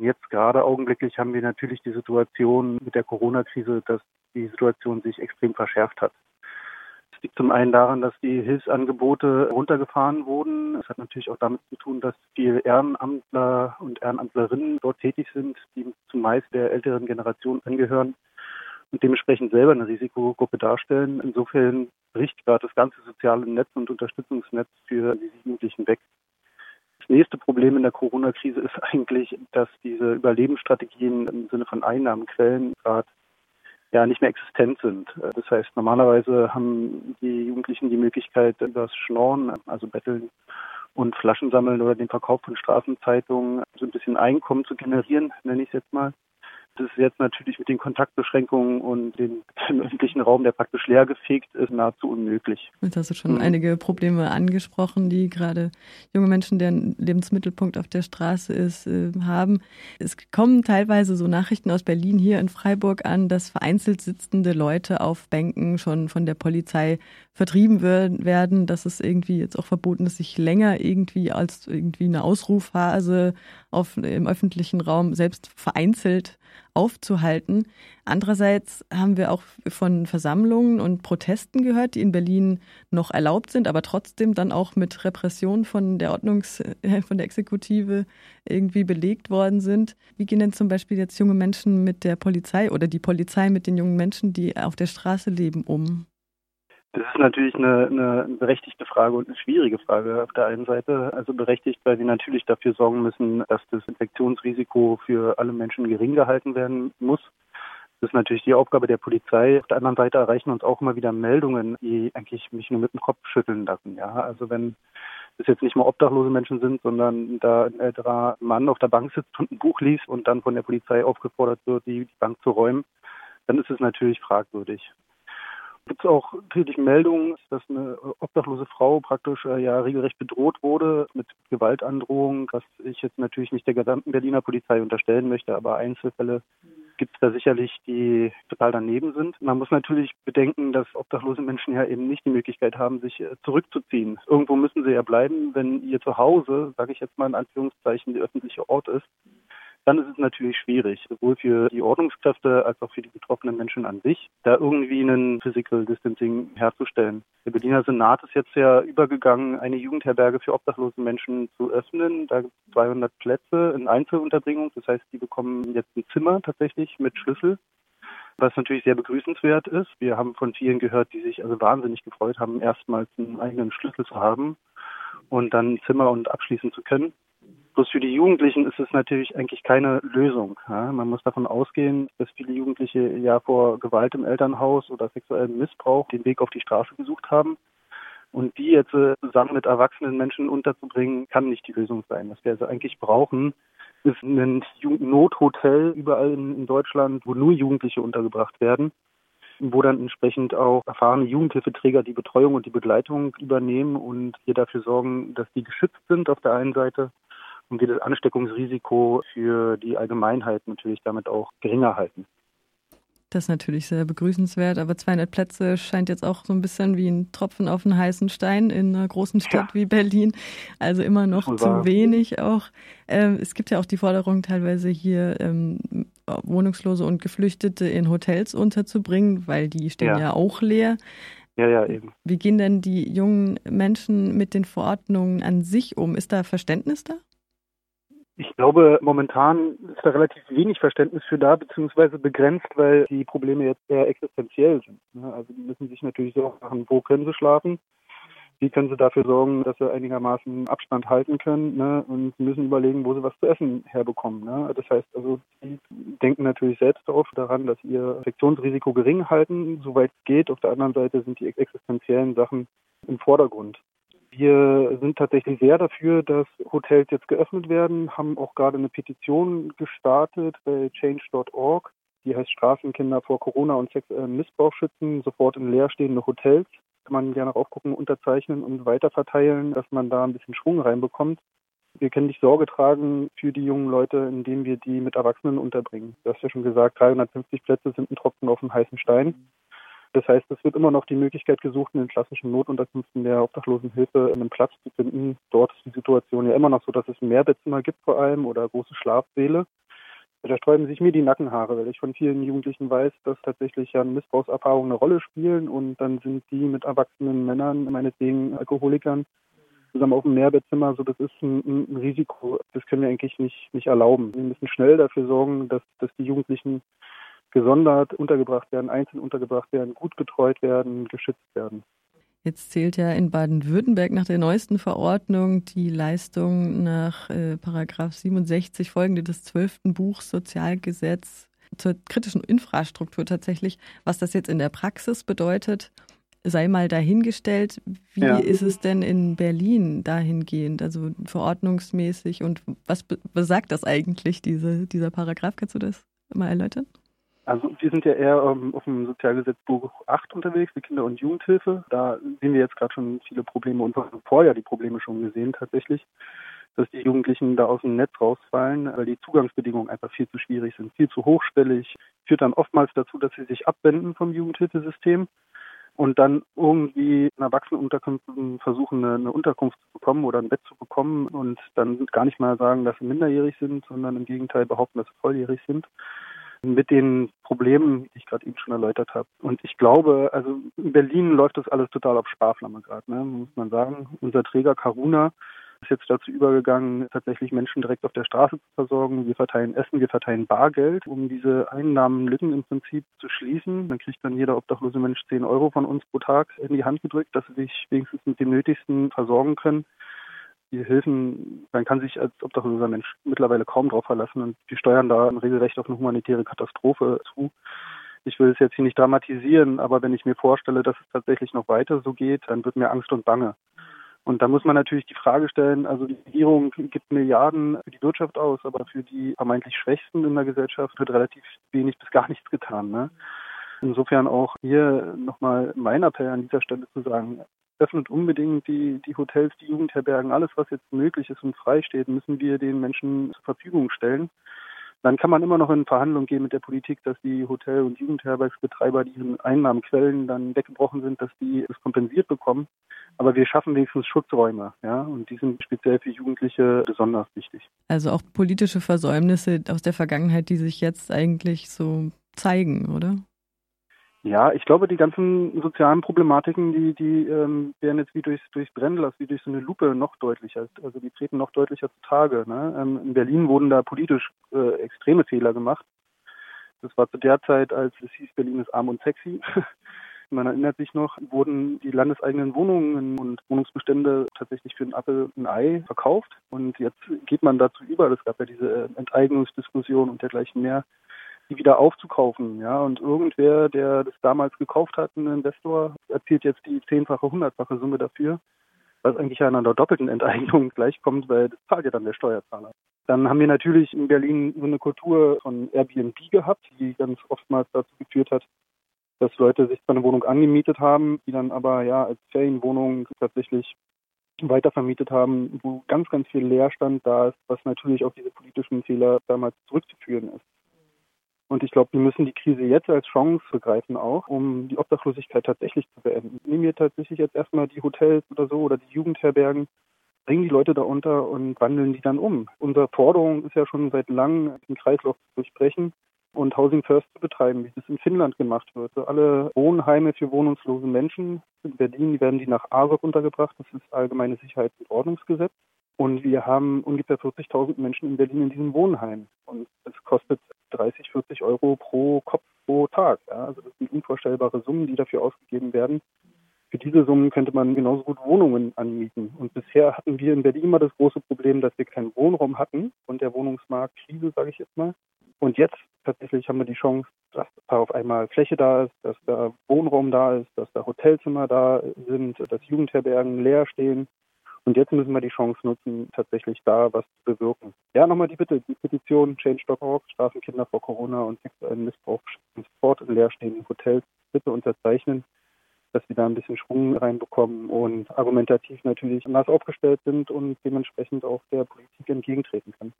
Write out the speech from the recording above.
Jetzt gerade augenblicklich haben wir natürlich die Situation mit der Corona-Krise, dass die Situation sich extrem verschärft hat. Es liegt zum einen daran, dass die Hilfsangebote runtergefahren wurden. Es hat natürlich auch damit zu tun, dass viele Ehrenamtler und Ehrenamtlerinnen dort tätig sind, die zumeist der älteren Generation angehören und dementsprechend selber eine Risikogruppe darstellen. Insofern bricht gerade das ganze soziale Netz und Unterstützungsnetz für die Jugendlichen weg. Nächste Problem in der Corona-Krise ist eigentlich, dass diese Überlebensstrategien im Sinne von Einnahmenquellen gerade ja nicht mehr existent sind. Das heißt, normalerweise haben die Jugendlichen die Möglichkeit, über das Schnorren, also Betteln und Flaschen sammeln oder den Verkauf von Straßenzeitungen so ein bisschen Einkommen zu generieren, nenne ich es jetzt mal. Das ist jetzt natürlich mit den Kontaktbeschränkungen und dem, öffentlichen Raum, der praktisch leergefegt ist, nahezu unmöglich. Jetzt hast du schon mhm. einige Probleme angesprochen, die gerade junge Menschen, deren Lebensmittelpunkt auf der Straße ist, äh, haben. Es kommen teilweise so Nachrichten aus Berlin hier in Freiburg an, dass vereinzelt sitzende Leute auf Bänken schon von der Polizei vertrieben werden, dass es irgendwie jetzt auch verboten ist, sich länger irgendwie als irgendwie eine Ausrufphase auf, im öffentlichen Raum selbst vereinzelt aufzuhalten. Andererseits haben wir auch von Versammlungen und Protesten gehört, die in Berlin noch erlaubt sind, aber trotzdem dann auch mit Repression von der Ordnungs-, von der Exekutive irgendwie belegt worden sind. Wie gehen denn zum Beispiel jetzt junge Menschen mit der Polizei oder die Polizei mit den jungen Menschen, die auf der Straße leben, um? Das ist natürlich eine, eine berechtigte Frage und eine schwierige Frage auf der einen Seite. Also berechtigt, weil sie natürlich dafür sorgen müssen, dass das Infektionsrisiko für alle Menschen gering gehalten werden muss. Das ist natürlich die Aufgabe der Polizei. Auf der anderen Seite erreichen uns auch immer wieder Meldungen, die eigentlich mich nur mit dem Kopf schütteln lassen. Ja, also wenn es jetzt nicht mal obdachlose Menschen sind, sondern da ein älterer Mann auf der Bank sitzt und ein Buch liest und dann von der Polizei aufgefordert wird, die Bank zu räumen, dann ist es natürlich fragwürdig gibt es auch natürlich Meldungen, dass eine obdachlose Frau praktisch äh, ja regelrecht bedroht wurde mit Gewaltandrohungen, was ich jetzt natürlich nicht der gesamten Berliner Polizei unterstellen möchte, aber Einzelfälle gibt es da sicherlich, die total daneben sind. Man muss natürlich bedenken, dass obdachlose Menschen ja eben nicht die Möglichkeit haben, sich äh, zurückzuziehen. Irgendwo müssen sie ja bleiben, wenn ihr Zuhause, sage ich jetzt mal in Anführungszeichen, der öffentliche Ort ist dann ist es natürlich schwierig, sowohl für die Ordnungskräfte als auch für die betroffenen Menschen an sich, da irgendwie einen Physical Distancing herzustellen. Der Berliner Senat ist jetzt ja übergegangen, eine Jugendherberge für obdachlose Menschen zu öffnen. Da gibt es 200 Plätze in Einzelunterbringung. Das heißt, die bekommen jetzt ein Zimmer tatsächlich mit Schlüssel was natürlich sehr begrüßenswert ist. Wir haben von vielen gehört, die sich also wahnsinnig gefreut haben, erstmals einen eigenen Schlüssel zu haben und dann ein Zimmer und abschließen zu können. Bloß für die Jugendlichen ist es natürlich eigentlich keine Lösung. Ja, man muss davon ausgehen, dass viele Jugendliche ja vor Gewalt im Elternhaus oder sexuellem Missbrauch den Weg auf die Straße gesucht haben. Und die jetzt äh, zusammen mit erwachsenen Menschen unterzubringen, kann nicht die Lösung sein. Was wir also eigentlich brauchen, ist ein Nothotel überall in Deutschland, wo nur Jugendliche untergebracht werden wo dann entsprechend auch erfahrene Jugendhilfeträger die Betreuung und die Begleitung übernehmen und hier dafür sorgen, dass die geschützt sind auf der einen Seite und wir das Ansteckungsrisiko für die Allgemeinheit natürlich damit auch geringer halten. Das ist natürlich sehr begrüßenswert, aber 200 Plätze scheint jetzt auch so ein bisschen wie ein Tropfen auf einen heißen Stein in einer großen Stadt ja. wie Berlin. Also immer noch zu wahr. wenig auch. Ähm, es gibt ja auch die Forderung, teilweise hier ähm, Wohnungslose und Geflüchtete in Hotels unterzubringen, weil die stehen ja, ja auch leer. Ja, ja, eben. Wie gehen denn die jungen Menschen mit den Verordnungen an sich um? Ist da Verständnis da? Ich glaube, momentan ist da relativ wenig Verständnis für da, beziehungsweise begrenzt, weil die Probleme jetzt eher existenziell sind. Ne? Also die müssen sich natürlich Sorgen machen, wo können sie schlafen, wie können sie dafür sorgen, dass sie einigermaßen Abstand halten können ne? und müssen überlegen, wo sie was zu essen herbekommen. Ne? Das heißt also, die denken natürlich selbst auch daran, dass sie ihr Infektionsrisiko gering halten, soweit es geht. Auf der anderen Seite sind die existenziellen Sachen im Vordergrund. Wir sind tatsächlich sehr dafür, dass Hotels jetzt geöffnet werden, haben auch gerade eine Petition gestartet bei change.org. Die heißt Straßenkinder vor Corona und sexuellem Missbrauch schützen, sofort in leerstehende Hotels. Kann man gerne aufgucken, unterzeichnen und weiterverteilen, dass man da ein bisschen Schwung reinbekommt. Wir können nicht Sorge tragen für die jungen Leute, indem wir die mit Erwachsenen unterbringen. Du hast ja schon gesagt, 350 Plätze sind ein Tropfen auf dem heißen Stein. Das heißt, es wird immer noch die Möglichkeit gesucht, in den klassischen Notunterkünften der Obdachlosenhilfe einen Platz zu finden. Dort ist die Situation ja immer noch so, dass es mehr Bettzimmer gibt vor allem oder große Schlafsäle. Da sträuben sich mir die Nackenhaare, weil ich von vielen Jugendlichen weiß, dass tatsächlich ja Missbrauchserfahrungen eine Rolle spielen und dann sind die mit erwachsenen Männern, meinetwegen Alkoholikern, zusammen auf dem Mehrbettzimmer. So, das ist ein, ein, Risiko. Das können wir eigentlich nicht, nicht erlauben. Wir müssen schnell dafür sorgen, dass, dass die Jugendlichen gesondert untergebracht werden, einzeln untergebracht werden, gut betreut werden, geschützt werden. Jetzt zählt ja in Baden-Württemberg nach der neuesten Verordnung die Leistung nach äh, Paragraph 67 folgende des zwölften Buchs Sozialgesetz zur kritischen Infrastruktur tatsächlich. Was das jetzt in der Praxis bedeutet, sei mal dahingestellt. Wie ja. ist es denn in Berlin dahingehend, also verordnungsmäßig und was besagt das eigentlich, diese, dieser Paragraph? Kannst du das mal erläutern? Also wir sind ja eher ähm, auf dem Sozialgesetzbuch 8 unterwegs, die Kinder- und Jugendhilfe. Da sehen wir jetzt gerade schon viele Probleme und haben vorher die Probleme schon gesehen tatsächlich, dass die Jugendlichen da aus dem Netz rausfallen, weil die Zugangsbedingungen einfach viel zu schwierig sind, viel zu hochstellig, führt dann oftmals dazu, dass sie sich abwenden vom Jugendhilfesystem und dann irgendwie in Erwachsenenunterkünften versuchen, eine, eine, Unterkunft zu bekommen oder ein Bett zu bekommen und dann gar nicht mal sagen, dass sie minderjährig sind, sondern im Gegenteil behaupten, dass sie volljährig sind mit den Problemen, die ich gerade eben schon erläutert habe. Und ich glaube, also in Berlin läuft das alles total auf Sparflamme gerade, ne, muss man sagen. Unser Träger Karuna ist jetzt dazu übergegangen, tatsächlich Menschen direkt auf der Straße zu versorgen. Wir verteilen Essen, wir verteilen Bargeld, um diese Einnahmenlücken im Prinzip zu schließen. Dann kriegt dann jeder obdachlose Mensch 10 Euro von uns pro Tag in die Hand gedrückt, dass sie sich wenigstens mit dem Nötigsten versorgen können die Hilfen, man kann sich als obdachloser Mensch mittlerweile kaum darauf verlassen und die steuern da regelrecht auf eine humanitäre Katastrophe zu. Ich will es jetzt hier nicht dramatisieren, aber wenn ich mir vorstelle, dass es tatsächlich noch weiter so geht, dann wird mir Angst und Bange. Und da muss man natürlich die Frage stellen, also die Regierung gibt Milliarden für die Wirtschaft aus, aber für die vermeintlich Schwächsten in der Gesellschaft wird relativ wenig bis gar nichts getan. Ne? Insofern auch hier nochmal mein Appell an dieser Stelle zu sagen, öffnet unbedingt die, die Hotels, die Jugendherbergen, alles, was jetzt möglich ist und frei steht, müssen wir den Menschen zur Verfügung stellen. Dann kann man immer noch in Verhandlungen gehen mit der Politik, dass die Hotel- und Jugendherbergsbetreiber, deren Einnahmenquellen dann weggebrochen sind, dass die es kompensiert bekommen. Aber wir schaffen wenigstens Schutzräume, ja, und die sind speziell für Jugendliche besonders wichtig. Also auch politische Versäumnisse aus der Vergangenheit, die sich jetzt eigentlich so zeigen, oder? Ja, ich glaube, die ganzen sozialen Problematiken, die, die ähm, werden jetzt wie durchs, durchs Brennglas, wie durch so eine Lupe noch deutlicher. Also die treten noch deutlicher zutage. Ne? Ähm, in Berlin wurden da politisch äh, extreme Fehler gemacht. Das war zu der Zeit, als es hieß, Berlin ist arm und sexy. Man erinnert sich noch, wurden die landeseigenen Wohnungen und Wohnungsbestände tatsächlich für ein Apfel ein Ei verkauft. Und jetzt geht man dazu über. Es gab ja diese Enteignungsdiskussion und dergleichen mehr die wieder aufzukaufen. Ja, und irgendwer, der das damals gekauft hat, ein Investor, erzielt jetzt die zehnfache, hundertfache Summe dafür, was eigentlich an einer doppelten Enteignung gleichkommt, weil das zahlt ja dann der Steuerzahler. Dann haben wir natürlich in Berlin so eine Kultur von Airbnb gehabt, die ganz oftmals dazu geführt hat, dass Leute sich eine Wohnung angemietet haben, die dann aber ja als Ferienwohnung tatsächlich weitervermietet haben, wo ganz, ganz viel Leerstand da ist, was natürlich auf diese politischen Fehler damals zurückzuführen ist. Ich glaube, wir müssen die Krise jetzt als Chance begreifen auch, um die Obdachlosigkeit tatsächlich zu beenden. Nehmen wir tatsächlich jetzt erstmal die Hotels oder so oder die Jugendherbergen, bringen die Leute da unter und wandeln die dann um. Unsere Forderung ist ja schon seit langem, den Kreislauf zu durchbrechen und Housing First zu betreiben, wie das in Finnland gemacht wird. Also alle Wohnheime für wohnungslose Menschen in Berlin, die werden die nach ASOC untergebracht. Das ist Allgemeine Sicherheits- und Ordnungsgesetz. Und wir haben ungefähr 40.000 Menschen in Berlin in diesem Wohnheim. Und es kostet 30, 40 Euro pro Kopf pro Tag. Ja. Also das sind unvorstellbare Summen, die dafür ausgegeben werden. Für diese Summen könnte man genauso gut Wohnungen anmieten. Und bisher hatten wir in Berlin immer das große Problem, dass wir keinen Wohnraum hatten und der Wohnungsmarkt Krise, sage ich jetzt mal. Und jetzt tatsächlich haben wir die Chance, dass da auf einmal Fläche da ist, dass da Wohnraum da ist, dass da Hotelzimmer da sind, dass Jugendherbergen leer stehen und jetzt müssen wir die Chance nutzen, tatsächlich da was zu bewirken. Ja, nochmal die Bitte, die Petition Change.org, Straßenkinder vor Corona und sexuellen Missbrauch sofort in leerstehenden Hotels bitte unterzeichnen, dass wir da ein bisschen Schwung reinbekommen und argumentativ natürlich anders aufgestellt sind und dementsprechend auch der Politik entgegentreten können.